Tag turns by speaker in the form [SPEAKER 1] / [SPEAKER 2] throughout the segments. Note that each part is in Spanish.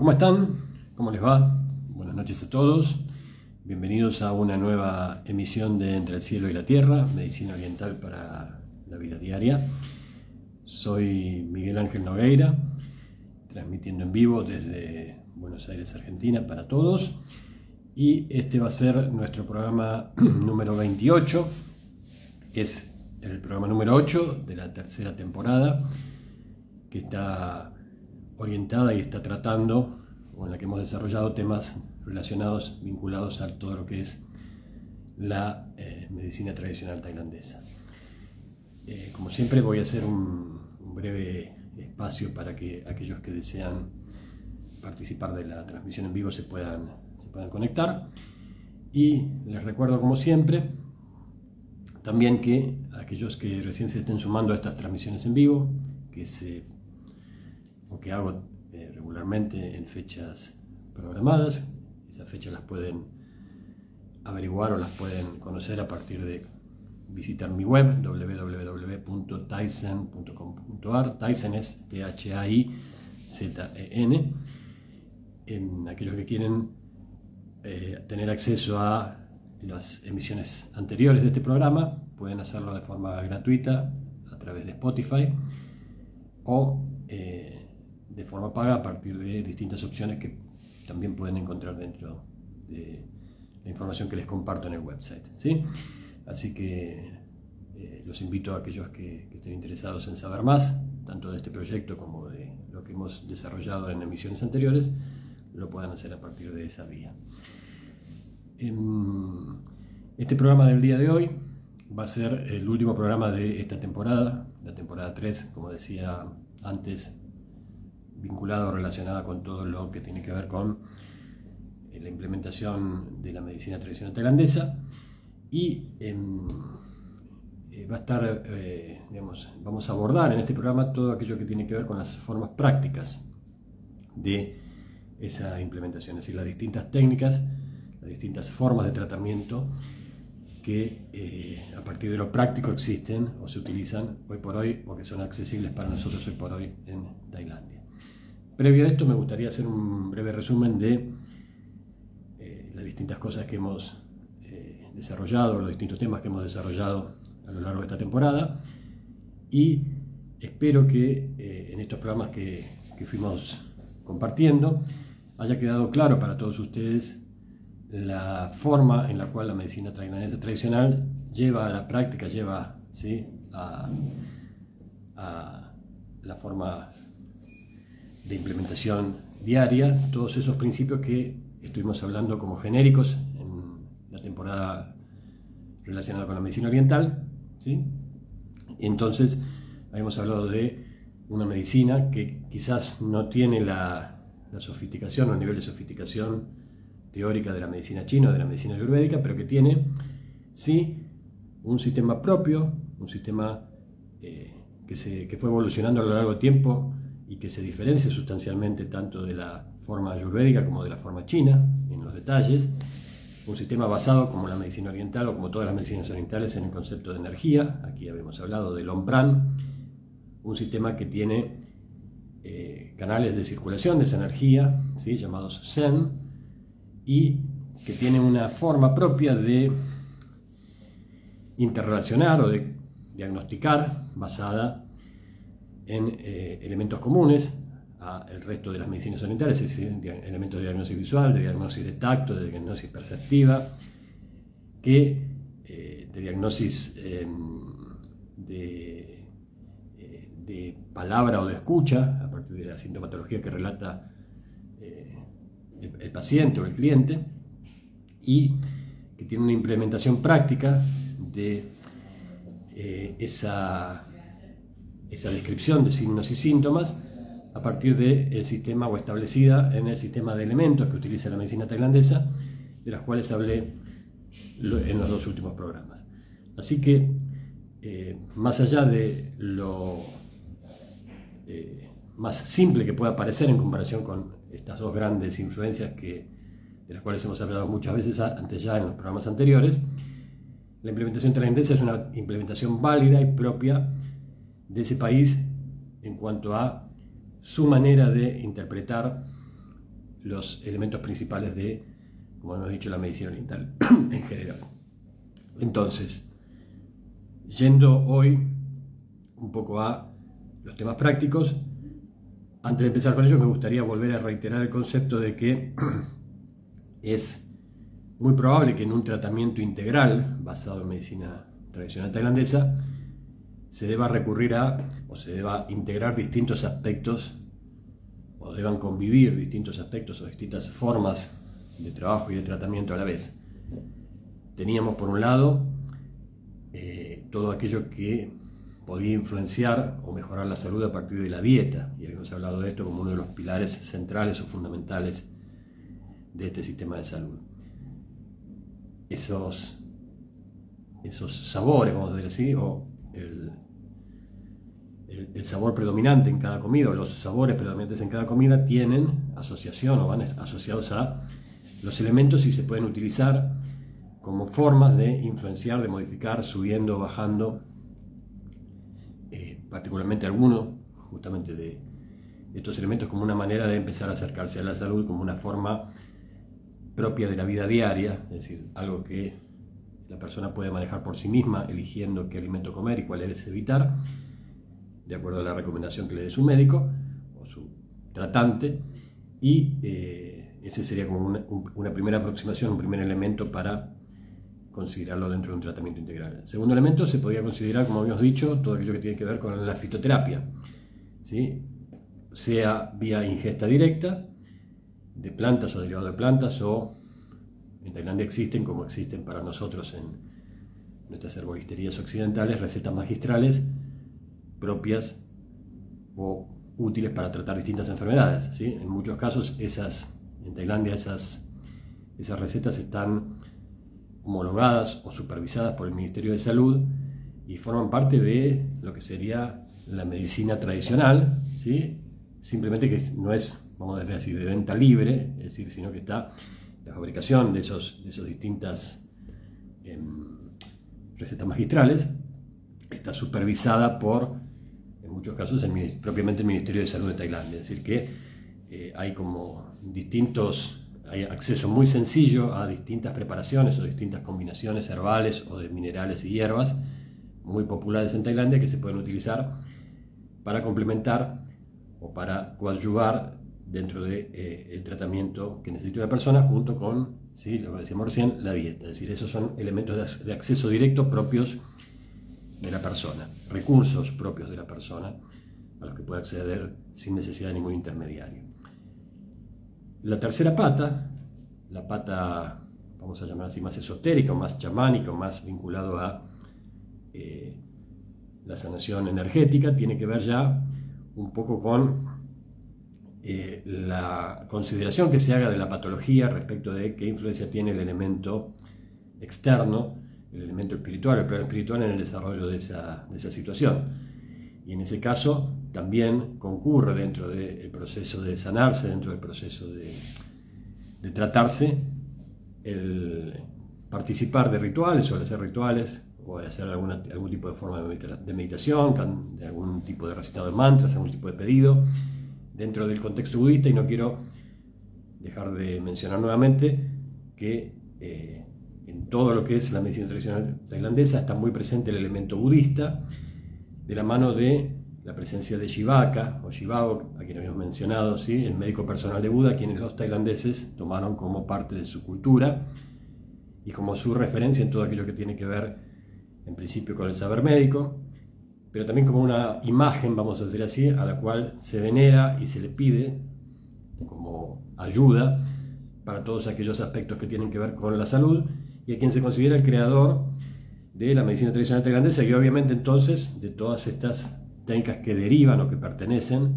[SPEAKER 1] ¿Cómo están? ¿Cómo les va? Buenas noches a todos. Bienvenidos a una nueva emisión de Entre el cielo y la tierra, medicina oriental para la vida diaria. Soy Miguel Ángel Nogueira, transmitiendo en vivo desde Buenos Aires, Argentina, para todos. Y este va a ser nuestro programa número 28. Es el programa número 8 de la tercera temporada, que está orientada y está tratando, o en la que hemos desarrollado temas relacionados, vinculados a todo lo que es la eh, medicina tradicional tailandesa. Eh, como siempre voy a hacer un, breve espacio para que aquellos que desean participar de la transmisión en vivo se puedan, se puedan conectar. Y les recuerdo como siempre también que aquellos que recién se estén sumando a estas transmisiones en vivo, que se o que hago eh, regularmente en fechas programadas. Esas fechas las pueden averiguar o las pueden conocer a partir de visitar mi web www.tyson.com.ar. Tyson es T-H-A-I-Z-E-N. En aquellos que quieren eh, tener acceso a las emisiones anteriores de este programa, pueden hacerlo de forma gratuita a través de Spotify o eh, de forma paga a partir de distintas opciones que también pueden encontrar dentro de la información que les comparto en el website. ¿sí? Así que eh, los invito a aquellos que, estén interesados en saber más, tanto de este proyecto como de lo que hemos desarrollado en emisiones anteriores, lo puedan hacer a partir de esa vía. Em, este programa del día de hoy va a ser el último programa de esta temporada, la temporada 3, como decía antes, vinculada o relacionada con todo lo que tiene que ver con eh, la implementación de la medicina tradicional tailandesa y em, eh, va a estar, eh, digamos, vamos a abordar en este programa todo aquello que tiene que ver con las formas prácticas de esa implementación, es decir, las distintas técnicas, las distintas formas de tratamiento que a partir de lo práctico existen o se utilizan hoy por hoy o que son accesibles para nosotros hoy por hoy en Tailandia. Previo a esto me gustaría hacer un breve resumen de eh, las distintas cosas que hemos eh, desarrollado, los distintos temas que hemos desarrollado a lo largo de esta temporada y espero que eh, en estos programas que, que fuimos compartiendo haya quedado claro para todos ustedes la forma en la cual la medicina tradicional lleva a la práctica, lleva ¿sí? a la forma de implementación diaria, todos esos principios que estuvimos hablando como genéricos en la temporada relacionada con la medicina oriental. ¿sí? entonces habíamos hablado de una medicina que quizás no tiene la, sofisticación o el nivel de sofisticación teórica de la medicina china o de la medicina ayurvédica, pero que tiene sí un sistema propio, un sistema eh, que, se, que fue evolucionando a lo largo del tiempo y que se diferencia sustancialmente tanto de la forma ayurvédica como de la forma china en los detalles. Un sistema basado, como la medicina oriental o como todas las medicinas orientales, en el concepto de energía. Aquí habíamos hablado del Ompran, un sistema que tiene eh, canales de circulación de esa energía, ¿sí? llamados Zen, y que tiene una forma propia de interrelacionar o de diagnosticar basada en eh, elementos comunes al resto de las medicinas orientales, es decir, elementos de diagnóstico visual, de diagnóstico de tacto, de diagnóstico perceptiva, que, eh, de diagnóstico em, de, eh, de, palabra o de escucha, a partir de la sintomatología que relata el, el paciente o el cliente, y que tiene una implementación práctica de esa esa descripción de signos y síntomas a partir del sistema o establecida en el sistema de elementos que utiliza la medicina tailandesa, de las cuales hablé en los dos últimos programas. Así que, eh, más allá de lo eh, más simple que pueda parecer en comparación con estas dos grandes influencias que, de las cuales hemos hablado muchas veces antes ya en los programas anteriores, la implementación tailandesa es una implementación válida y propia de ese país en cuanto a su manera de interpretar los elementos principales de, como hemos dicho, la medicina oriental en general. Entonces, yendo hoy un poco a los temas prácticos, antes de empezar con ellos me gustaría volver a reiterar el concepto de que es muy probable que en un tratamiento integral basado en medicina tradicional tailandesa se deba recurrir a o se deba integrar distintos aspectos o deban convivir distintos aspectos o distintas formas de trabajo y de tratamiento a la vez. Teníamos por un lado eh, todo aquello que podía influenciar o mejorar la salud a partir de la dieta, y hemos hablado de esto como uno de los pilares centrales o fundamentales de este sistema de salud. Esos, esos sabores, vamos a decir así, o el, el, sabor predominante en cada comida, o los sabores predominantes en cada comida, tienen asociación o van asociados a los elementos y se pueden utilizar como formas de influenciar, de modificar, subiendo, bajando particularmente algunos, justamente de estos elementos, como una manera de empezar a acercarse a la salud, como una forma propia de la vida diaria, es decir, algo que la persona puede manejar por sí misma, eligiendo qué alimento comer y cuál es evitar, de acuerdo a la recomendación que le dé su médico o su tratante, y eh, ese sería como una, primera aproximación, un primer elemento para considerarlo dentro de un tratamiento integral. segundo elemento se podría considerar, como habíamos dicho, todo aquello que tiene que ver con la fitoterapia, ¿sí? sea vía ingesta directa de plantas o derivados de plantas o en Tailandia existen, como existen para nosotros en nuestras herboristerías occidentales, recetas magistrales propias o útiles para tratar distintas enfermedades. En muchos casos esas, en Tailandia esas, esas recetas están homologadas o supervisadas por el Ministerio de Salud y forman parte de lo que sería la medicina tradicional, simplemente que no es, vamos a decir así, de venta libre, es decir, sino que está la fabricación de, esos, de esas distintas em, recetas magistrales, está supervisada por, en muchos casos, el, propiamente el Ministerio de Salud de Tailandia, es decir, que eh, hay como distintos hay acceso muy sencillo a distintas preparaciones o distintas combinaciones herbales o de minerales y hierbas muy populares en Tailandia que se pueden utilizar para complementar o para coadyuvar dentro del de, eh, tratamiento que necesita una persona junto con, ¿sí? lo que decíamos recién, la dieta. Es decir, esos son elementos de acceso directo propios de la persona, recursos propios de la persona a los que puede acceder sin necesidad de ningún intermediario. La tercera pata, la pata, vamos a llamar así, más esotérica, más chamánica, más vinculado a eh, la sanación energética, tiene que ver ya un poco con eh, la consideración que se haga de la patología respecto de qué influencia tiene el elemento externo, el elemento espiritual, el plano espiritual en el desarrollo de esa, de esa situación. Y en ese caso, también concurre dentro del proceso de sanarse, dentro del proceso de, tratarse, el participar de rituales o de hacer rituales o de hacer alguna, algún tipo de forma de meditación, de algún tipo de recitado de mantras, algún tipo de pedido, dentro del contexto budista y no quiero dejar de mencionar nuevamente que eh, en todo lo que es la medicina tradicional tailandesa está muy presente el elemento budista de la mano de la presencia de Shivaka o Shivago, a quien habíamos mencionado, ¿sí? el médico personal de Buda, quienes los tailandeses tomaron como parte de su cultura y como su referencia en todo aquello que tiene que ver, en principio, con el saber médico, pero también como una imagen, vamos a decir así, a la cual se venera y se le pide como ayuda para todos aquellos aspectos que tienen que ver con la salud y a quien se considera el creador de la medicina tradicional tailandesa y obviamente entonces de todas estas técnicas que derivan o que pertenecen,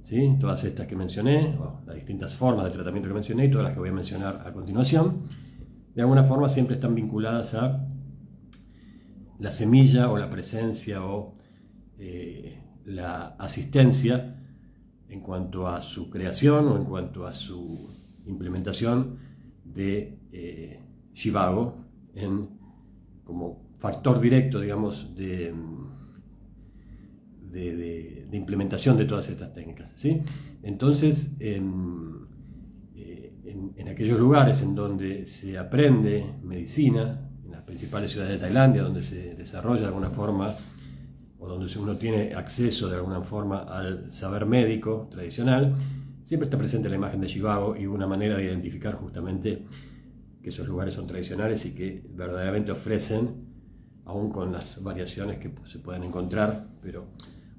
[SPEAKER 1] ¿sí? todas estas que mencioné, las distintas formas de tratamiento que mencioné y todas las que voy a mencionar a continuación, de alguna forma siempre están vinculadas a la semilla o la presencia o eh, la asistencia en cuanto a su creación o en cuanto a su implementación de eh, Shivago en, como factor directo, digamos, de de, implementación de todas estas técnicas. ¿sí? Entonces, em, en, aquellos lugares en donde se aprende medicina, en las principales ciudades de Tailandia, donde se desarrolla de alguna forma o donde uno tiene acceso de alguna forma al saber médico tradicional, siempre está presente la imagen de Chivago y una manera de identificar justamente que esos lugares son tradicionales y que verdaderamente ofrecen, aún con las variaciones que se pueden encontrar, pero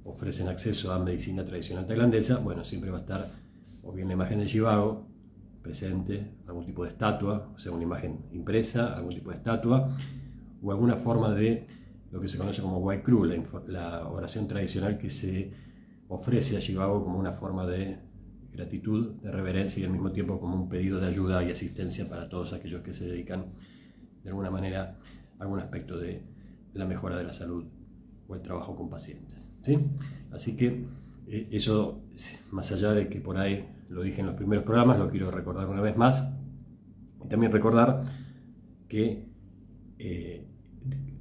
[SPEAKER 1] ofrecen acceso a medicina tradicional tailandesa, bueno, siempre va a estar o bien la imagen de Chivago presente, algún tipo de estatua, o sea, una imagen impresa, algún tipo de estatua, o alguna forma de lo que se conoce como White Crew, la, oración tradicional que se ofrece a Chivago como una forma de gratitud, de reverencia y al mismo tiempo como un pedido de ayuda y asistencia para todos aquellos que se dedican de alguna manera a algún aspecto de la mejora de la salud o el trabajo con pacientes. ¿sí? Así que eh, eso, más allá de que por ahí lo dije en los primeros programas, lo quiero recordar una vez más. Y también recordar que eh,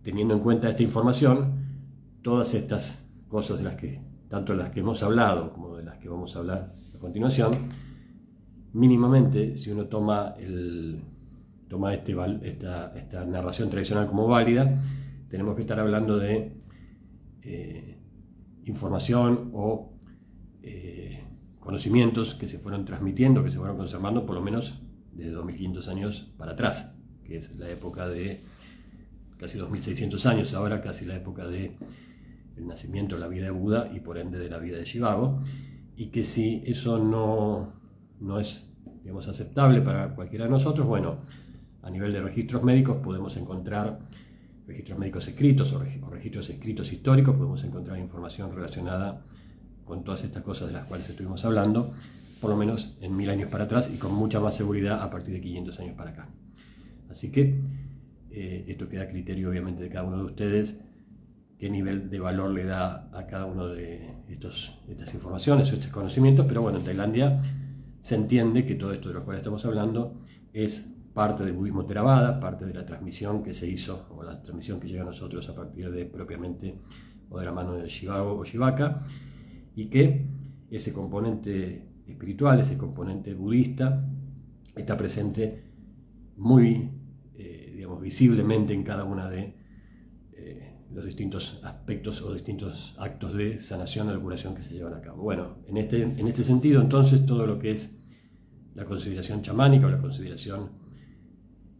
[SPEAKER 1] teniendo en cuenta esta información, todas estas cosas de las que, tanto las que hemos hablado como de las que vamos a hablar a continuación, mínimamente, si uno toma, el, toma este, esta, esta narración tradicional como válida, tenemos que estar hablando de eh, información o eh, conocimientos que se fueron transmitiendo, que se fueron conservando por lo menos de 2500 años para atrás, que es la época de casi 2600 años, ahora casi la época de el nacimiento, la vida de Buda y por ende de la vida de Shivago, y que si eso no, no es digamos, aceptable para cualquiera de nosotros, bueno, a nivel de registros médicos podemos encontrar registros médicos escritos o, registros escritos históricos, podemos encontrar información relacionada con todas estas cosas de las cuales estuvimos hablando, por lo menos en mil años para atrás y con mucha más seguridad a partir de 500 años para acá. Así que eh, esto queda a criterio obviamente de cada uno de ustedes, qué nivel de valor le da a cada uno de estos, estas informaciones o estos conocimientos, pero bueno, en Tailandia se entiende que todo esto de lo cual estamos hablando es parte del budismo Theravada, parte de la transmisión que se hizo, o la transmisión que llega a nosotros a partir de propiamente o de la mano de Shivago o Shivaka, y que ese componente espiritual, ese componente budista, está presente muy, visiblemente en cada una de eh, los distintos aspectos o distintos actos de sanación o de curación que se llevan a cabo. Bueno, en este, en este sentido, entonces, todo lo que es la consideración chamánica o la consideración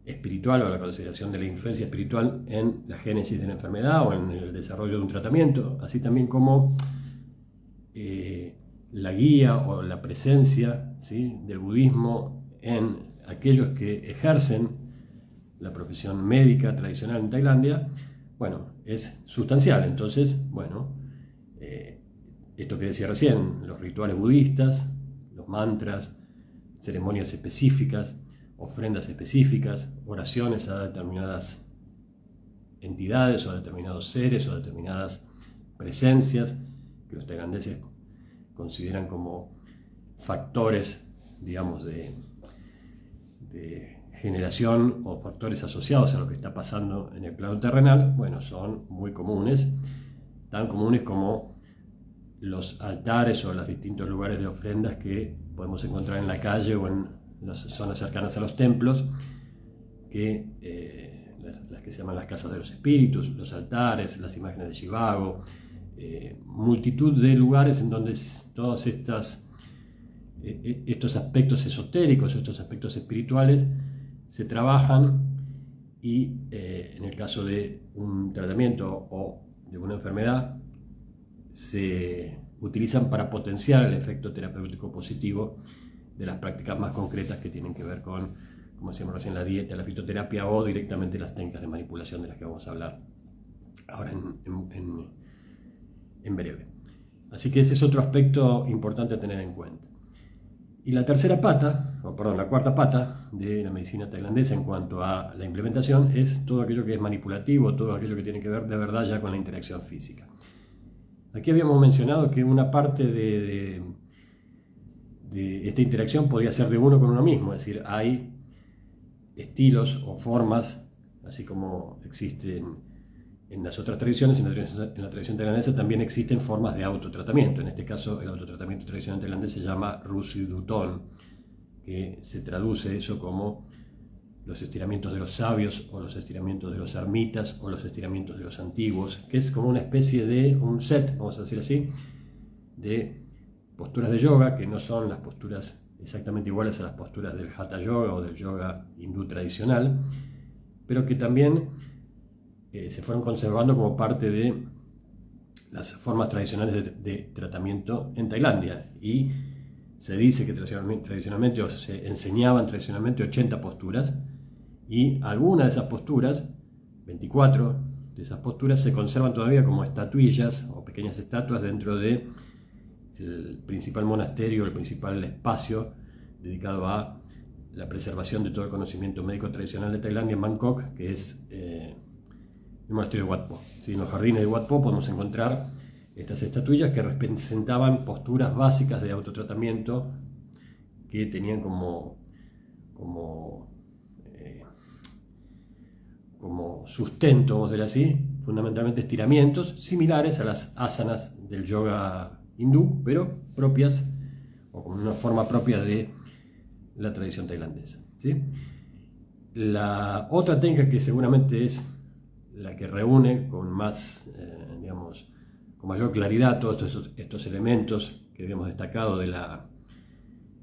[SPEAKER 1] espiritual o la consideración de la influencia espiritual en la génesis de la enfermedad o en el desarrollo de un tratamiento, así también como eh, la guía o la presencia ¿sí? del budismo en aquellos que ejercen la profesión médica tradicional en Tailandia, bueno, es sustancial. Entonces, bueno, eh, esto que decía recién, los rituales budistas, los mantras, ceremonias específicas, ofrendas específicas, oraciones a determinadas entidades o a determinados seres o a determinadas presencias que los tailandeses consideran como factores, digamos, de, generación o factores asociados a lo que está pasando en el plano terrenal, bueno, son muy comunes, tan comunes como los altares o los distintos lugares de ofrendas que podemos encontrar en la calle o en las zonas cercanas a los templos, que, eh, las, que se llaman las casas de los espíritus, los altares, las imágenes de Shivago, eh, multitud de lugares en donde todos eh, estos aspectos esotéricos, estos aspectos espirituales, se trabajan y en el caso de un tratamiento o de una enfermedad, se utilizan para potenciar el efecto terapéutico positivo de las prácticas más concretas que tienen que ver con, como decíamos recién, la dieta, la fitoterapia o directamente las técnicas de manipulación de las que vamos a hablar ahora en, en, breve. Así que ese es otro aspecto importante a tener en cuenta. Y la tercera pata, o perdón, la cuarta pata de la medicina tailandesa en cuanto a la implementación es todo aquello que es manipulativo, todo aquello que tiene que ver de verdad ya con la interacción física. Aquí habíamos mencionado que una parte de de esta interacción podría ser de uno con uno mismo, es decir, hay estilos o formas, así como existen en las otras tradiciones, en la tradición, tailandesa también existen formas de autotratamiento. En este caso, el autotratamiento tradicional tailandés se llama Rusidutón, que se traduce eso como los estiramientos de los sabios o los estiramientos de los ermitas o los estiramientos de los antiguos, que es como una especie de un set, vamos a decir así, de posturas de yoga que no son las posturas exactamente iguales a las posturas del hatha yoga o del yoga hindú tradicional, pero que también eh, se fueron conservando como parte de las formas tradicionales de, tratamiento en Tailandia. Y se dice que tradicionalmente, se enseñaban tradicionalmente 80 posturas y algunas de esas posturas, 24 de esas posturas, se conservan todavía como estatuillas o pequeñas estatuas dentro de principal monasterio, el principal espacio dedicado a la preservación de todo el conocimiento médico tradicional de Tailandia en Bangkok, que es eh, el monasterio de Wat. En los jardines de Wat Po podemos encontrar estas estatuillas que representaban posturas básicas de autotratamiento que tenían como, como, eh, como sustento, vamos a decir así, fundamentalmente estiramientos similares a las asanas del yoga hindú, pero propias o con una forma propia de la tradición tailandesa. ¿sí? La otra técnica que seguramente es la que reúne con más, eh, digamos, con mayor claridad todos estos, estos elementos que habíamos destacado de la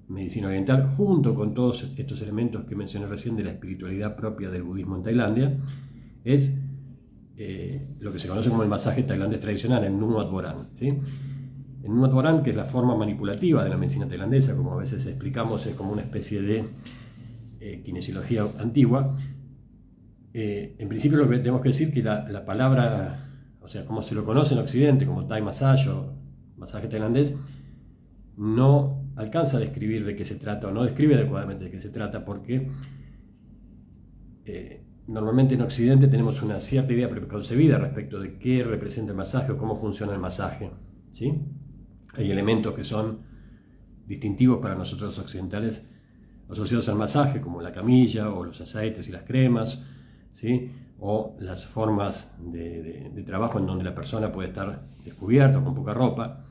[SPEAKER 1] medicina oriental, junto con todos estos elementos que mencioné recién de la espiritualidad propia del budismo en Tailandia, es eh, lo que se conoce como el masaje tailandés tradicional, el Nuat Boran. ¿sí? En un Boran, que es la forma manipulativa de la medicina tailandesa, como a veces explicamos, es como una especie de eh, kinesiología antigua. Eh, en principio lo que tenemos que decir que la, palabra, o sea, como se lo conoce en Occidente, como Thai massage o masaje tailandés, no alcanza a describir de qué se trata o no describe adecuadamente de qué se trata porque eh, normalmente en Occidente tenemos una cierta idea preconcebida respecto de qué representa el masaje o cómo funciona el masaje. ¿sí? Hay elementos que son distintivos para nosotros occidentales asociados al masaje, como la camilla o los aceites y las cremas, ¿sí? o las formas de, trabajo en donde la persona puede estar descubierta con poca ropa,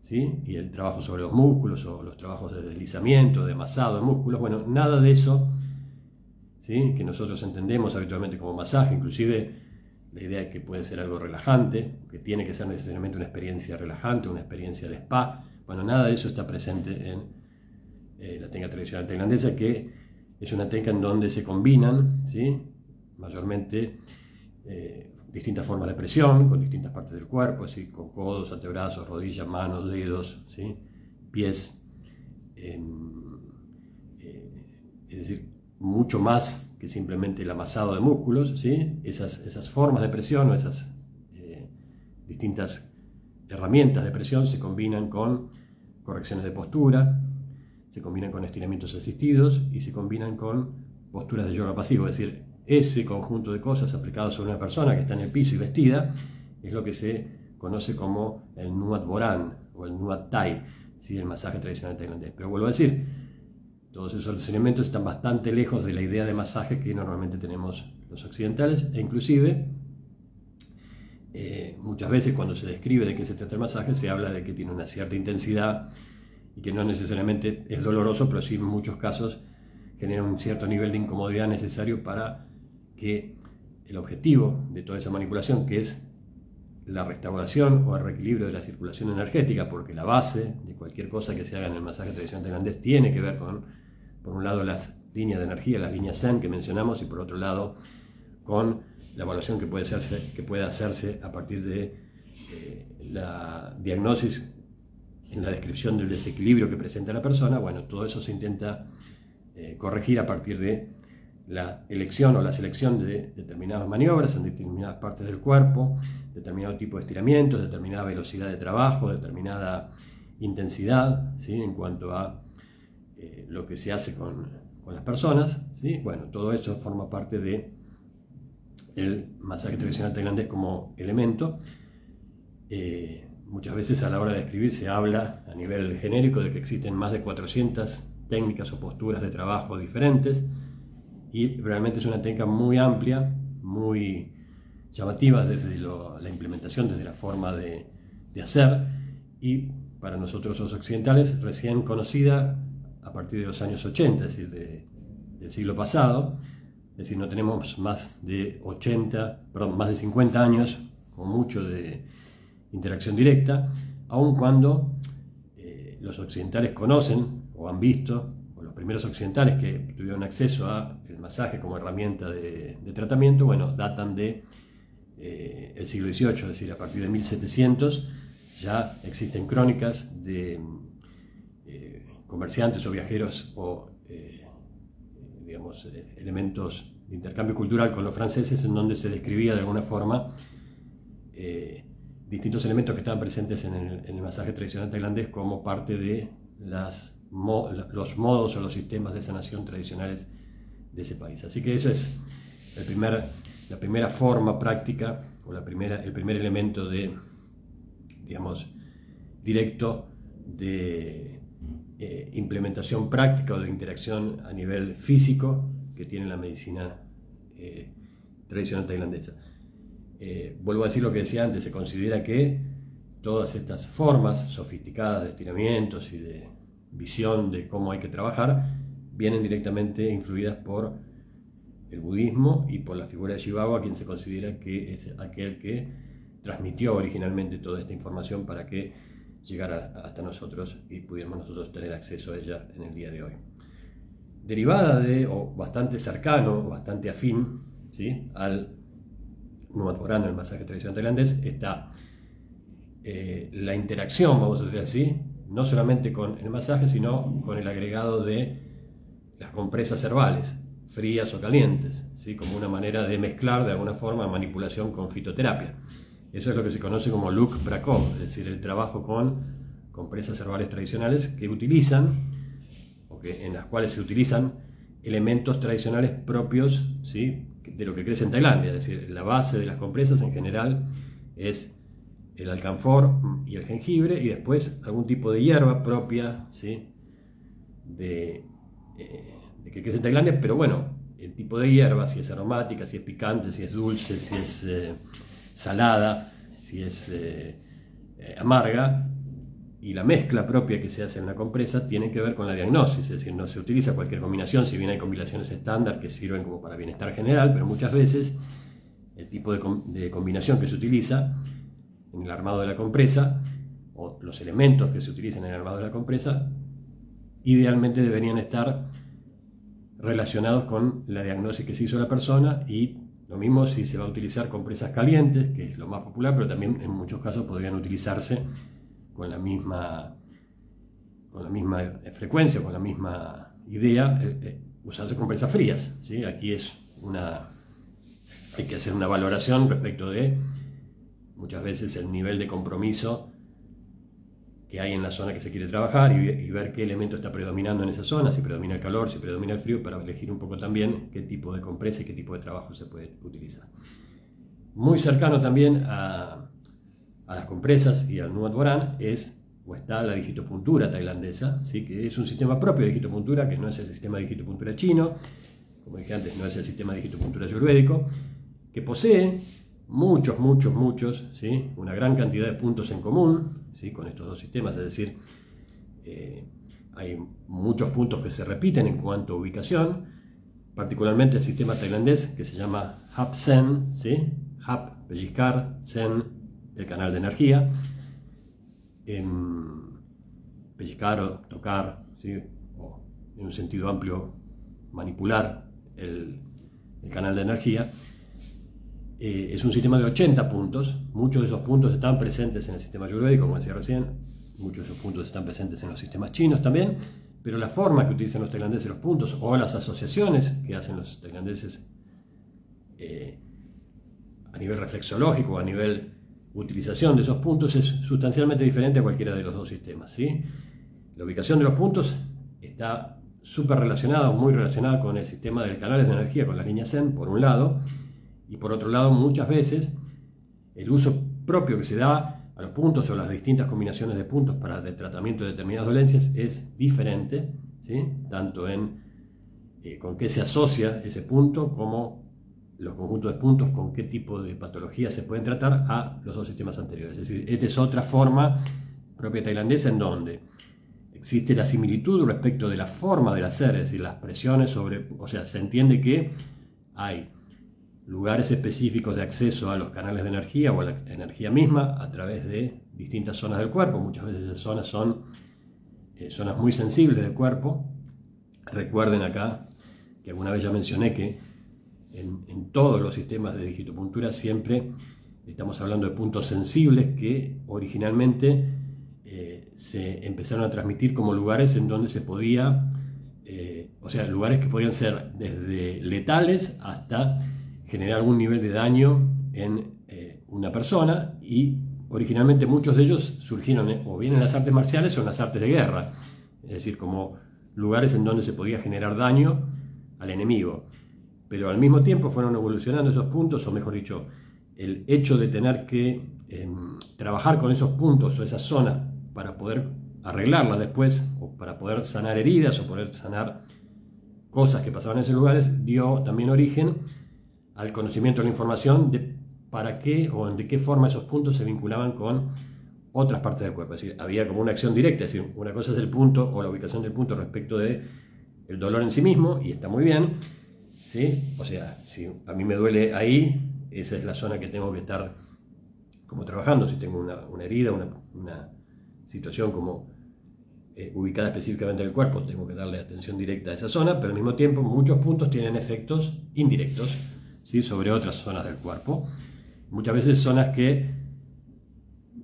[SPEAKER 1] ¿sí? y el trabajo sobre los músculos o los trabajos de deslizamiento, de masado de músculos. Bueno, nada de eso ¿sí? que nosotros entendemos habitualmente como masaje, inclusive la idea es que puede ser algo relajante, que tiene que ser necesariamente una experiencia relajante, una experiencia de spa. Bueno, nada de eso está presente en eh, la técnica tradicional tailandesa, que es una técnica en donde se combinan, ¿sí? Mayormente, eh, distintas formas de presión con distintas partes del cuerpo, así, con codos, antebrazos, rodillas, manos, dedos, ¿sí? pies. Eh, es decir, mucho más que simplemente el amasado de músculos, ¿sí? esas, esas formas de presión o esas eh, distintas herramientas de presión se combinan con correcciones de postura, se combinan con estiramientos asistidos y se combinan con posturas de yoga pasivo, es decir, ese conjunto de cosas aplicadas sobre una persona que está en el piso y vestida es lo que se conoce como el Nuat Boran o el Nuat Thai, ¿sí? el masaje tradicional tailandés. Pero vuelvo a decir, todos esos elementos están bastante lejos de la idea de masaje que normalmente tenemos los occidentales e inclusive eh, muchas veces cuando se describe de qué se trata el masaje se habla de que tiene una cierta intensidad y que no necesariamente es doloroso, pero sí en muchos casos genera un cierto nivel de incomodidad necesario para que el objetivo de toda esa manipulación, que es la restauración o el reequilibrio de la circulación energética, porque la base de cualquier cosa que se haga en el masaje tradicional tailandés tiene que ver con por un lado las líneas de energía, las líneas Zen que mencionamos, y por otro lado con la evaluación que puede hacerse, que puede hacerse a partir de eh, la diagnosis en la descripción del desequilibrio que presenta la persona. Bueno, todo eso se intenta eh, corregir a partir de la elección o la selección de determinadas maniobras en determinadas partes del cuerpo, determinado tipo de estiramientos, determinada velocidad de trabajo, determinada intensidad, ¿sí? en cuanto a eh, lo que se hace con, con, las personas, ¿sí? bueno, todo eso forma parte de el masaje tradicional tailandés como elemento. Eh, muchas veces a la hora de escribir se habla a nivel genérico de que existen más de 400 técnicas o posturas de trabajo diferentes y realmente es una técnica muy amplia, muy llamativa desde la implementación, desde la forma de, de hacer. Y para nosotros los occidentales recién conocida a partir de los años 80, es decir, del siglo pasado, es decir, no tenemos más de 80, perdón, más de 50 años, con mucho de interacción directa, aun cuando eh, los occidentales conocen o han visto, primeros occidentales que tuvieron acceso a el masaje como herramienta de, tratamiento, bueno, datan de eh, siglo XVIII, es decir, a partir de 1700 ya existen crónicas de eh, comerciantes o viajeros o, digamos, elementos de intercambio cultural con los franceses en donde se describía de alguna forma distintos elementos que estaban presentes en el, masaje tradicional tailandés como parte de las, los modos o los sistemas de sanación tradicionales de ese país. Así que eso es el primer, la primera forma práctica o la primera, el primer elemento de, digamos, directo de eh, implementación práctica o de interacción a nivel físico que tiene la medicina eh, tradicional tailandesa. Eh, vuelvo a decir lo que decía antes, se considera que todas estas formas sofisticadas de estiramientos y de visión de cómo hay que trabajar vienen directamente influidas por el budismo y por la figura de Shivago, a quien se considera que es aquel que transmitió originalmente toda esta información para que llegara hasta nosotros y pudiéramos nosotros tener acceso a ella en el día de hoy. Derivada de, o bastante cercano, o bastante afín, ¿sí? al en el masaje tradicional tailandés, está eh, la interacción, vamos a decir así, no solamente con el masaje, sino con el agregado de las compresas herbales, frías o calientes, ¿sí? como una manera de mezclar de alguna forma manipulación con fitoterapia. Eso es lo que se conoce como Luk Brakov, es decir, el trabajo con compresas herbales tradicionales que utilizan, o en las cuales se utilizan elementos tradicionales propios ¿sí? de lo que crece en Tailandia, es decir, la base de las compresas en general es el alcanfor y el jengibre y después algún tipo de hierba propia ¿sí? de, eh, que crece en Tailandia, pero bueno, el tipo de hierba, si es aromática, si es picante, si es dulce, si es eh, salada, si es eh, amarga, y la mezcla propia que se hace en la compresa tiene que ver con la diagnosis, es decir, no se utiliza cualquier combinación, si bien hay combinaciones estándar que sirven como para bienestar general, pero muchas veces el tipo de, combinación que se utiliza en el armado de la compresa o los elementos que se utilizan en el armado de la compresa idealmente deberían estar relacionados con la diagnosis que se hizo la persona y lo mismo si se va a utilizar compresas calientes, que es lo más popular, pero también en muchos casos podrían utilizarse con la misma, con la misma frecuencia, con la misma idea, eh, eh, usarse compresas frías. ¿sí? Aquí es una, hay que hacer una valoración respecto de muchas veces el nivel de compromiso que hay en la zona que se quiere trabajar y, ver qué elemento está predominando en esa zona, si predomina el calor, si predomina el frío, para elegir un poco también qué tipo de compresa y qué tipo de trabajo se puede utilizar. Muy cercano también a, las compresas y al Nuat Boran es o está la digitopuntura tailandesa, ¿sí? que es un sistema propio de digitopuntura, que no es el sistema de digitopuntura chino, como dije antes, no es el sistema de digitopuntura ayurvédico, que posee muchos, muchos, muchos, ¿sí? una gran cantidad de puntos en común ¿sí? con estos dos sistemas, es decir, eh, hay muchos puntos que se repiten en cuanto a ubicación, particularmente el sistema tailandés que se llama Hap Sen, ¿sí? Hap, pellizcar, Sen, el canal de energía, en pellizcar o tocar, o en un sentido amplio manipular el, canal de energía. Eh, es un sistema de 80 puntos, muchos de esos puntos están presentes en el sistema ayurvédico, como decía recién, muchos de esos puntos están presentes en los sistemas chinos también, pero la forma que utilizan los tailandeses los puntos o las asociaciones que hacen los tailandeses eh, a nivel reflexológico, a nivel utilización de esos puntos es sustancialmente diferente a cualquiera de los dos sistemas. ¿sí? La ubicación de los puntos está súper relacionada, muy relacionada con el sistema de canales de energía, con las líneas SEN, por un lado, y por otro lado, muchas veces el uso propio que se da a los puntos o las distintas combinaciones de puntos para el tratamiento de determinadas dolencias es diferente, ¿sí? tanto en eh, con qué se asocia ese punto como los conjuntos de puntos con qué tipo de patología se pueden tratar a los dos sistemas anteriores. Es decir, esta es otra forma propia tailandesa en donde existe la similitud respecto de la forma del hacer, es decir, las presiones sobre, o sea, se entiende que hay lugares específicos de acceso a los canales de energía o a la energía misma a través de distintas zonas del cuerpo. Muchas veces esas zonas son eh, zonas muy sensibles del cuerpo. Recuerden acá que alguna vez ya mencioné que en, todos los sistemas de digitopuntura siempre estamos hablando de puntos sensibles que originalmente eh, se empezaron a transmitir como lugares en donde se podía, eh, o sea, lugares que podían ser desde letales hasta generar algún nivel de daño en una persona y originalmente muchos de ellos surgieron o bien en las artes marciales o en las artes de guerra, es decir, como lugares en donde se podía generar daño al enemigo. Pero al mismo tiempo fueron evolucionando esos puntos, o mejor dicho, el hecho de tener que em, trabajar con esos puntos o esas zonas para poder arreglarlas después, o para poder sanar heridas o poder sanar cosas que pasaban en esos lugares, dio también origen al conocimiento de la información de para qué o de qué forma esos puntos se vinculaban con otras partes del cuerpo. Es decir, había como una acción directa, es decir, una cosa es el punto o la ubicación del punto respecto de dolor en sí mismo, y está muy bien, ¿sí? O sea, si a mí me duele ahí, esa es la zona que tengo que estar como trabajando. Si tengo una, herida, una, situación como eh, ubicada específicamente en el cuerpo, tengo que darle atención directa a esa zona, pero al mismo tiempo muchos puntos tienen efectos indirectos ¿sí? sobre otras zonas del cuerpo muchas veces zonas que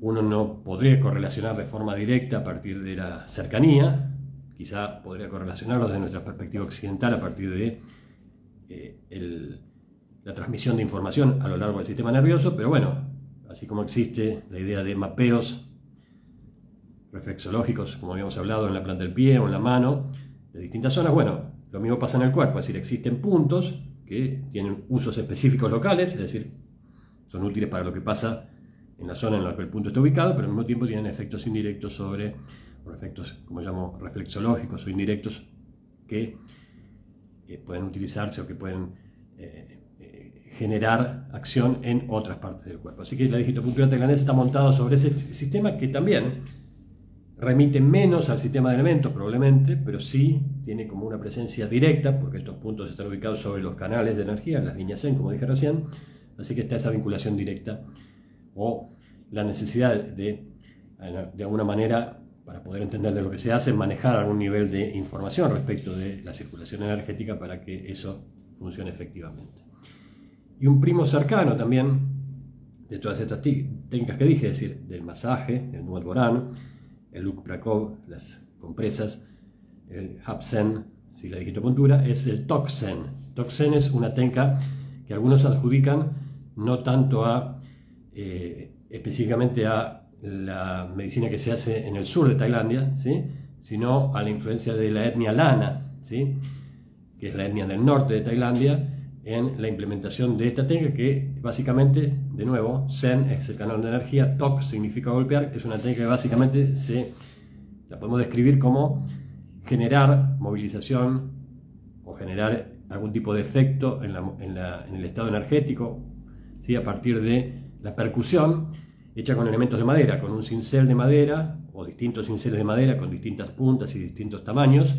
[SPEAKER 1] uno no podría correlacionar de forma directa a partir de la cercanía, quizá podría correlacionarlo desde nuestra perspectiva occidental a partir de eh, la transmisión de información a lo largo del sistema nervioso, pero bueno, así como existe la idea de mapeos reflexológicos, como habíamos hablado en la planta del pie o en la mano, de distintas zonas, bueno, lo mismo pasa en el cuerpo, es decir, existen puntos que tienen usos específicos locales, es decir, son útiles para lo que pasa en la zona en la que el punto está ubicado, pero al mismo tiempo tienen efectos indirectos sobre, o efectos, como llamo, reflexológicos o indirectos que eh, pueden utilizarse o que pueden eh, eh, generar acción en otras partes del cuerpo. Así que la digitopuntura tailandesa está montada sobre ese sistema que también remite menos al sistema de elementos probablemente, pero sí tiene como una presencia directa, porque estos puntos están ubicados sobre los canales de energía, las líneas Zen, como dije recién, Así que está esa vinculación directa o la necesidad de, de alguna manera, para poder entender de lo que se hace, manejar algún nivel de información respecto de la circulación energética para que eso funcione efectivamente. Y un primo cercano también de todas estas técnicas que dije, es decir, del masaje, el Nuot Boran, el Luk Prakov, las compresas, el Hapsen, si la digitopuntura, es el Toxen. Toxen es una técnica que algunos adjudican no tanto a eh, específicamente a la medicina que se hace en el sur de Tailandia, ¿sí? sino a la influencia de la etnia lana, ¿sí? que es la etnia del norte de Tailandia, en la implementación de esta técnica que básicamente, de nuevo, Zen es el canal de energía, Tok significa golpear, es una técnica que básicamente se la podemos describir como generar movilización o generar algún tipo de efecto en, en el estado energético a partir de la percusión hecha con elementos de madera, con un cincel de madera o distintos cinceles de madera con distintas puntas y distintos tamaños,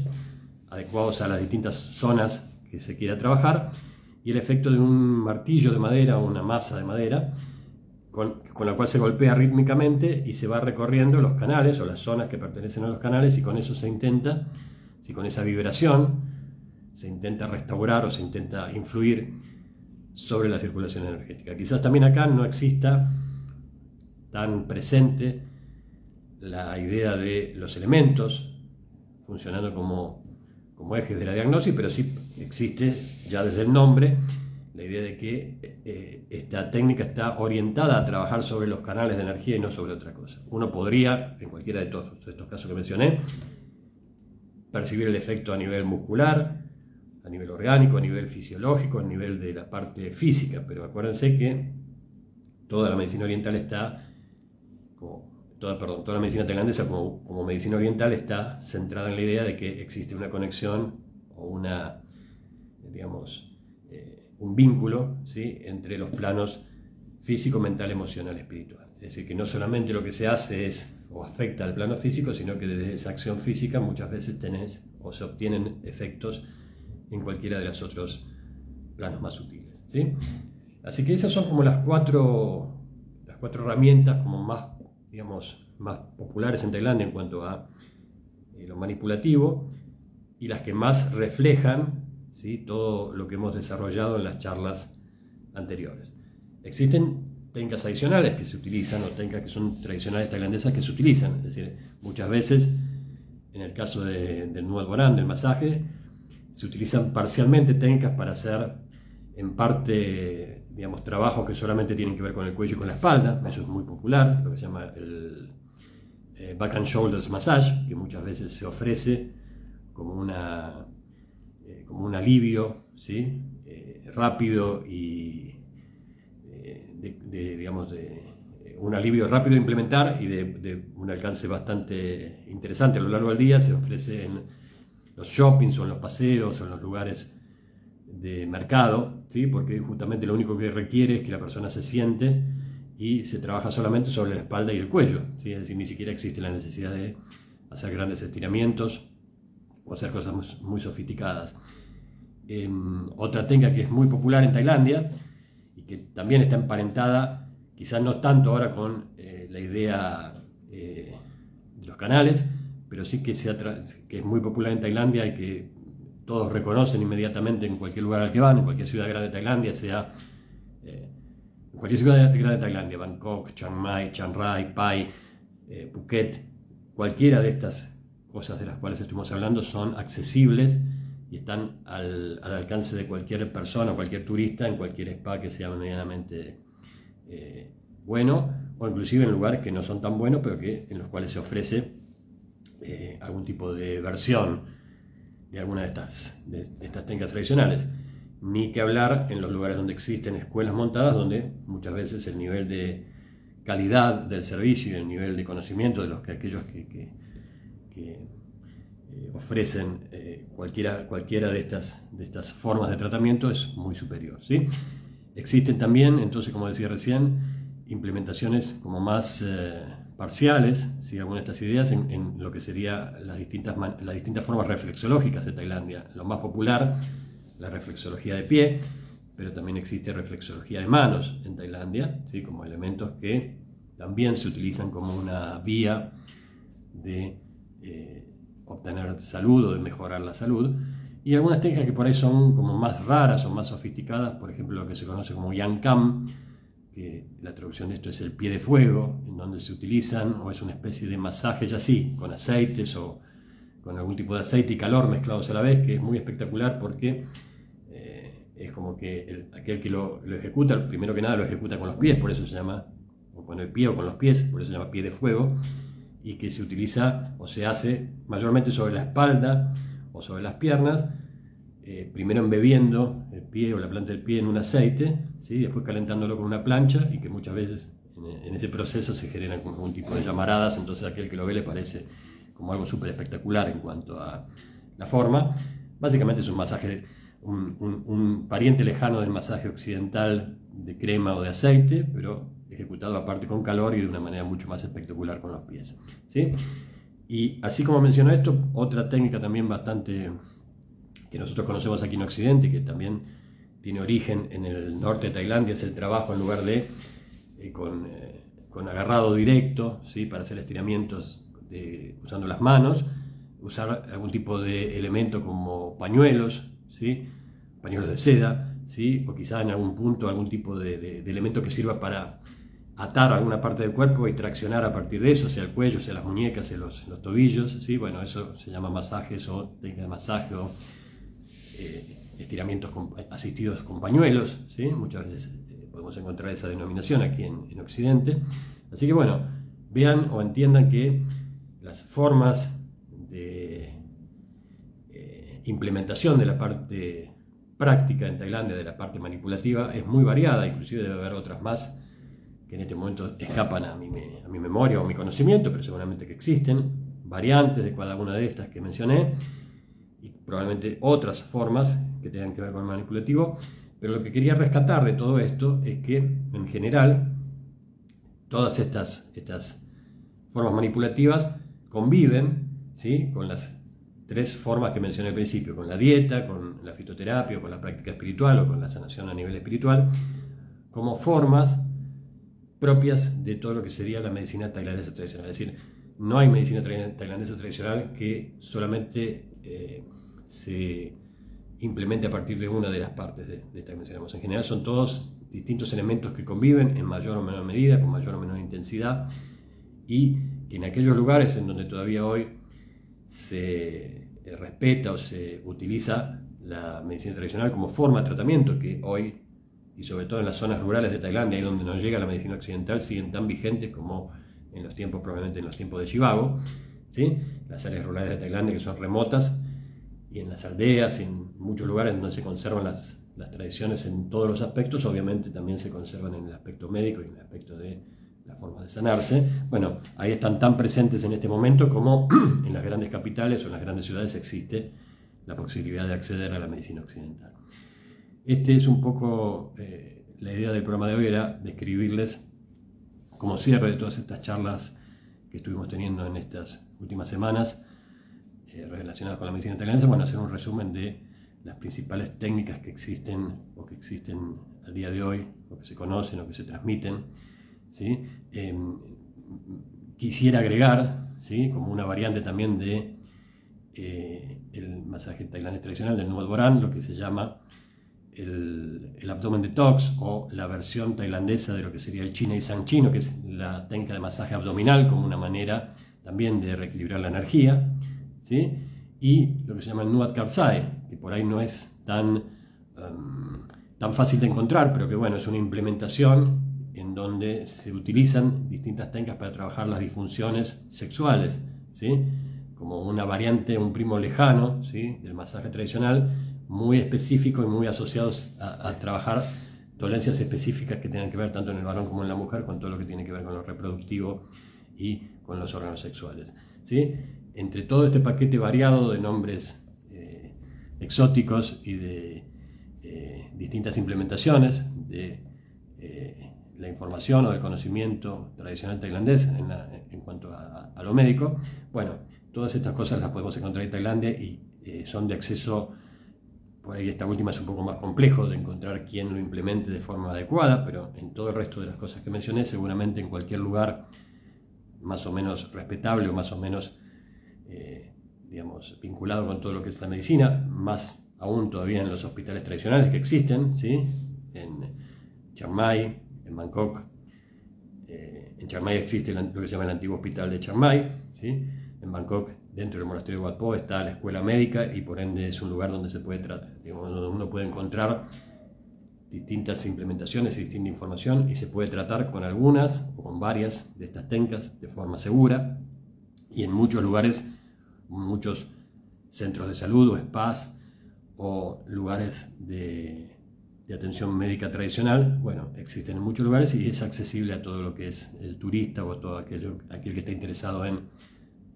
[SPEAKER 1] adecuados a las distintas zonas que se quiera trabajar, y el efecto de un martillo de madera o una masa de madera con, con, la cual se golpea rítmicamente y se va recorriendo los canales o las zonas que pertenecen a los canales y con eso se intenta, si con esa vibración se intenta restaurar o se intenta influir sobre la circulación energética. Quizás también acá no exista tan presente la idea de los elementos funcionando como, como ejes de la diagnosis, pero sí existe ya desde el nombre la idea de que eh, esta técnica está orientada a trabajar sobre los canales de energía y no sobre otra cosa. Uno podría, en cualquiera de todos estos casos que mencioné, percibir el efecto a nivel muscular, a nivel orgánico, a nivel fisiológico, a nivel de la parte física, pero acuérdense que toda la medicina oriental está, toda, perdón, toda la medicina tailandesa como, como, medicina oriental está centrada en la idea de que existe una conexión o una, digamos, eh, un vínculo ¿sí? entre los planos físico, mental, emocional, espiritual. Es decir, que no solamente lo que se hace es o afecta al plano físico, sino que desde esa acción física muchas veces tenés o se obtienen efectos en cualquiera de los otros planos más sutiles. ¿sí? Así que esas son como las cuatro, las cuatro herramientas como más, digamos, más populares en Tailandia en cuanto a eh, lo manipulativo y las que más reflejan ¿sí? todo lo que hemos desarrollado en las charlas anteriores. Existen técnicas adicionales que se utilizan o técnicas que son tradicionales tailandesas que se utilizan, es decir, muchas veces en el caso del Nuevo Borán, del masaje, se utilizan parcialmente técnicas para hacer en parte, digamos, trabajos que solamente tienen que ver con el cuello y con la espalda, eso es muy popular, lo que se llama el eh, back and shoulders massage, que muchas veces se ofrece como, una, eh, como un alivio ¿sí? Eh, rápido y de, digamos, de, un alivio rápido de implementar y de, un alcance bastante interesante a lo largo del día. Se ofrece en los shoppings o en los paseos o en los lugares de mercado, ¿sí? porque justamente lo único que requiere es que la persona se siente y se trabaja solamente sobre la espalda y el cuello, ¿sí? es decir, ni siquiera existe la necesidad de hacer grandes estiramientos o hacer cosas muy, sofisticadas. Em, otra técnica que es muy popular en Tailandia y que también está emparentada quizás no tanto ahora con eh, la idea eh, de los canales, pero sí que, que es muy popular en Tailandia y que todos reconocen inmediatamente en cualquier lugar al que van, en cualquier ciudad grande de Tailandia, sea eh, en cualquier ciudad grande de Tailandia, Bangkok, Chiang Mai, Chiang Rai, Pai, Phuket, cualquiera de estas cosas de las cuales estuvimos hablando son accesibles y están al, al alcance de cualquier persona, cualquier turista, en cualquier spa que sea medianamente eh, bueno, o inclusive en lugares que no son tan buenos, pero que, en los cuales se ofrece eh, algún tipo de versión de alguna de estas, de estas técnicas tradicionales. Ni que hablar en los lugares donde existen escuelas montadas, donde muchas veces el nivel de calidad del servicio y el nivel de conocimiento de los que aquellos que, eh, ofrecen cualquiera, cualquiera de, estas, de estas formas de tratamiento es muy superior. ¿sí? Existen también, entonces, como decía recién, implementaciones como más eh, parciales, si algunas de estas ideas, en, lo que serían las distintas, las distintas formas reflexológicas de Tailandia. Lo más popular, la reflexología de pie, pero también existe reflexología de manos en Tailandia, ¿sí? como elementos que también se utilizan como una vía de eh, obtener salud o de mejorar la salud y algunas técnicas que por ahí son como más raras o más sofisticadas, por ejemplo lo que se conoce como Yang Kam, la traducción de esto es el pie de fuego, en donde se utilizan, o es una especie de masaje ya así, con aceites o con algún tipo de aceite y calor mezclados a la vez, que es muy espectacular porque eh, es como que aquel que lo, lo, ejecuta, primero que nada lo ejecuta con los pies, por eso se llama, o con el pie o con los pies, por eso se llama pie de fuego, y que se utiliza o se hace mayormente sobre la espalda, o sobre las piernas, eh, primero embebiendo el pie o la planta del pie en un aceite, ¿sí? después calentándolo con una plancha y que muchas veces en, ese proceso se generan algún tipo de llamaradas, entonces a aquel que lo ve le parece como algo súper espectacular en cuanto a la forma. Básicamente es un masaje, un, un, pariente lejano del masaje occidental de crema o de aceite, pero ejecutado aparte con calor y de una manera mucho más espectacular con los pies. ¿sí? Y así como menciono esto, otra técnica también bastante que nosotros conocemos aquí en Occidente que también tiene origen en el norte de Tailandia es el trabajo en lugar de eh, con, eh, con, agarrado directo, ¿sí? para hacer estiramientos usando las manos, usar algún tipo de elemento como pañuelos, ¿sí? pañuelos de seda, ¿sí? o quizá en algún punto algún tipo de, de elemento que sirva para atar alguna parte del cuerpo y traccionar a partir de eso, sea el cuello, sea las muñecas, sea los, los tobillos, ¿sí? bueno, eso se llama masajes o técnica de masaje o eh, estiramientos asistidos con pañuelos, ¿sí? muchas veces eh, podemos encontrar esa denominación aquí en, Occidente. Así que bueno, vean o entiendan que las formas de eh, implementación de la parte práctica en Tailandia, de la parte manipulativa, es muy variada, inclusive debe haber otras más que en este momento escapan a mi, a mi memoria o a mi conocimiento, pero seguramente que existen, variantes de cada una de estas que mencioné, y probablemente otras formas que tengan que ver con el manipulativo, pero lo que quería rescatar de todo esto es que, en general, todas estas, estas formas manipulativas conviven ¿sí? con las tres formas que mencioné al principio, con la dieta, con la fitoterapia, con la práctica espiritual o con la sanación a nivel espiritual, como formas propias de todo lo que sería la medicina tailandesa tradicional. Decir, no hay medicina tailandesa tradicional que solamente eh, se implemente a partir de una de las partes de, esta que mencionamos. En general son todos distintos elementos que conviven en mayor o menor medida, con mayor o menor intensidad, y que en aquellos lugares en donde todavía hoy se eh, respeta o se utiliza la medicina tradicional como forma de tratamiento que hoy, y sobre todo en las zonas rurales de Tailandia, ahí donde no llega la medicina occidental, siguen tan vigentes como en los tiempos, probablemente en los tiempos de Chivago, ¿sí? las áreas rurales de Tailandia que son remotas, y en las aldeas, en muchos lugares donde se conservan las, las tradiciones en todos los aspectos, obviamente también se conservan en el aspecto médico y en el aspecto de la forma de sanarse, bueno, ahí están tan presentes en este momento como en las grandes capitales o en las grandes ciudades existe la posibilidad de acceder a la medicina occidental. Este es un poco, eh, la idea del programa de hoy era describirles como cierre de todas estas charlas que estuvimos teniendo en estas últimas semanas eh, relacionadas con la medicina tailandesa, bueno, hacer un resumen de las principales técnicas que existen o que existen al día de hoy, o que se conocen o que se transmiten, ¿sí? Em, quisiera agregar, ¿sí? como una variante también de eh, el masaje tailandés tradicional del Nuevo Boran, lo que se llama el, abdomen detox o la versión tailandesa de lo que sería el China y San Chino, que es la técnica de masaje abdominal como una manera también de reequilibrar la energía, ¿sí? y lo que se llama el Nuat Karsai, que por ahí no es tan, em, tan fácil de encontrar, pero que bueno, es una implementación en donde se utilizan distintas técnicas para trabajar las disfunciones sexuales, ¿sí? como una variante, un primo lejano ¿sí? del masaje tradicional, muy específico y muy asociados a, trabajar dolencias específicas que tienen que ver tanto en el varón como en la mujer, con todo lo que tiene que ver con lo reproductivo y con los órganos sexuales. ¿sí? Entre todo este paquete variado de nombres eh, exóticos y de eh, distintas implementaciones de eh, la información o del conocimiento tradicional tailandés en, cuanto a, lo médico. Bueno, todas estas cosas las podemos encontrar en Tailandia y son de acceso, por esta última es un poco más complejo de encontrar quién lo implemente de forma adecuada, pero en todo el resto de las cosas que mencioné, seguramente en cualquier lugar más o menos respetable o más o menos, eh, digamos, vinculado con todo lo que es la medicina, más aún todavía en los hospitales tradicionales que existen, ¿sí? en Chiang Mai, en Bangkok. Eh, en Chiang Mai existe lo que se llama el antiguo hospital de Chiang Mai. ¿sí? En Bangkok, dentro del monasterio de Wat Po, está la escuela médica y por ende es un lugar donde, se puede digamos, donde uno puede encontrar distintas implementaciones y distinta información y se puede tratar con algunas o con varias de estas técnicas de forma segura y en muchos lugares, muchos centros de salud o spas o lugares de de atención médica tradicional, bueno, existen en muchos lugares y es accesible a todo lo que es el turista o a todo aquel, aquel que está interesado en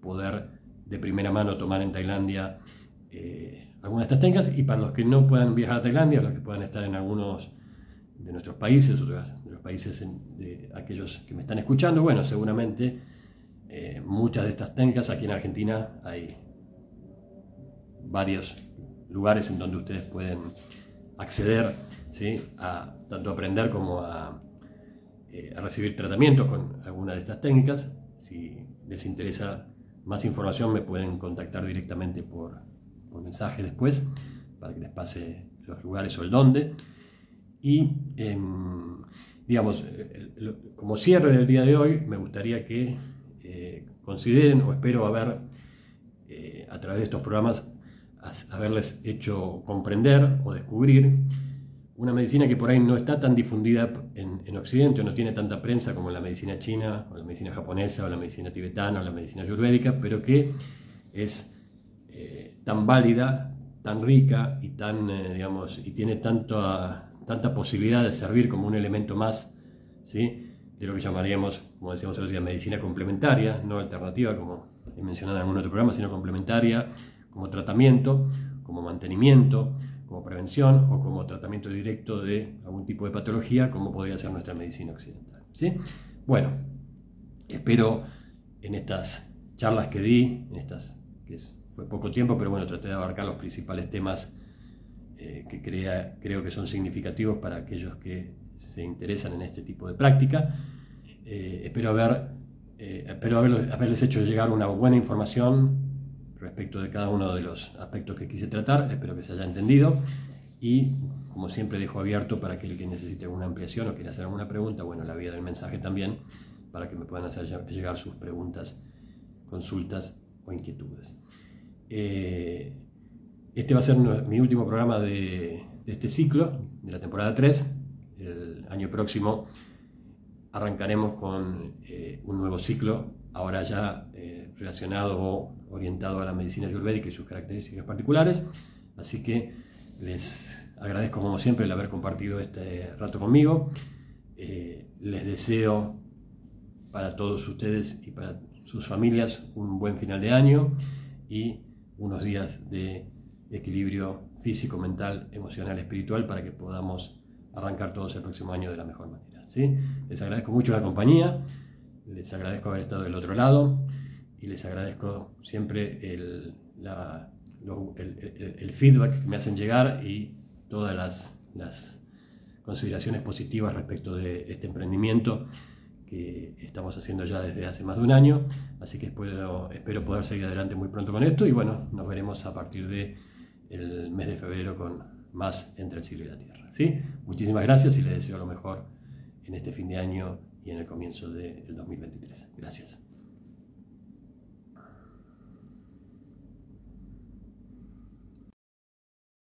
[SPEAKER 1] poder de primera mano tomar en Tailandia eh, algunas de estas técnicas y para los que no puedan viajar a Tailandia, los que puedan estar en algunos de nuestros países, o de los países de aquellos que me están escuchando, bueno, seguramente eh, muchas de estas técnicas aquí en Argentina hay varios lugares en donde ustedes pueden acceder a tanto aprender como eh, a, recibir tratamientos con alguna de estas técnicas. Si les interesa más información me pueden contactar directamente por, mensaje después para que les pase los lugares o el dónde. Y em, digamos, como cierre del día de hoy, me gustaría que eh, consideren o espero haber eh, a través de estos programas haberles hecho comprender o descubrir una medicina que por ahí no está tan difundida en, Occidente, o no tiene tanta prensa como la medicina china, o la medicina japonesa, o la medicina tibetana, o la medicina ayurvédica, pero que es eh, tan válida, tan rica y, tan, eh, digamos, y tiene tanta posibilidad de servir como un elemento más ¿sí? de lo que llamaríamos, como decíamos el otro día, medicina complementaria, no alternativa, como he mencionado en algún otro programa, sino complementaria como tratamiento, como mantenimiento, como prevención o como tratamiento directo de algún tipo de patología, como podría ser nuestra medicina occidental. ¿sí? Bueno, espero en estas charlas que di, en estas, que fue poco tiempo, pero bueno, traté de abarcar los principales temas eh, que crea, creo que son significativos para aquellos que se interesan en este tipo de práctica. Eh, espero, haber, eh, espero haberles hecho llegar una buena información respecto de cada uno de los aspectos que quise tratar, espero que se haya entendido y como siempre dejo abierto para aquel que necesite alguna ampliación o quiera hacer alguna pregunta, bueno, la vía del mensaje también, para que me puedan hacer llegar sus preguntas, consultas o inquietudes. Este va a ser mi último programa de, este ciclo, de la temporada 3. El año próximo arrancaremos con eh, un nuevo ciclo, ahora ya eh, relacionado orientado a la medicina ayurvédica y sus características particulares. Así que les agradezco como siempre el haber compartido este rato conmigo. Eh, les deseo para todos ustedes y para sus familias un buen final de año y unos días de equilibrio físico, mental, emocional, espiritual, para que podamos arrancar todos el próximo año de la mejor manera. ¿sí? Les agradezco mucho la compañía, les agradezco haber estado del otro lado y les agradezco siempre el, el, feedback que me hacen llegar y todas las, las consideraciones positivas respecto de este emprendimiento que estamos haciendo ya desde hace más de un año, así que espero, espero poder seguir adelante muy pronto con esto y bueno, nos veremos a partir de el mes de febrero con más entre el cielo y la tierra. ¿sí? Muchísimas gracias y les deseo lo mejor en este fin de año y en el comienzo del 2023. Gracias.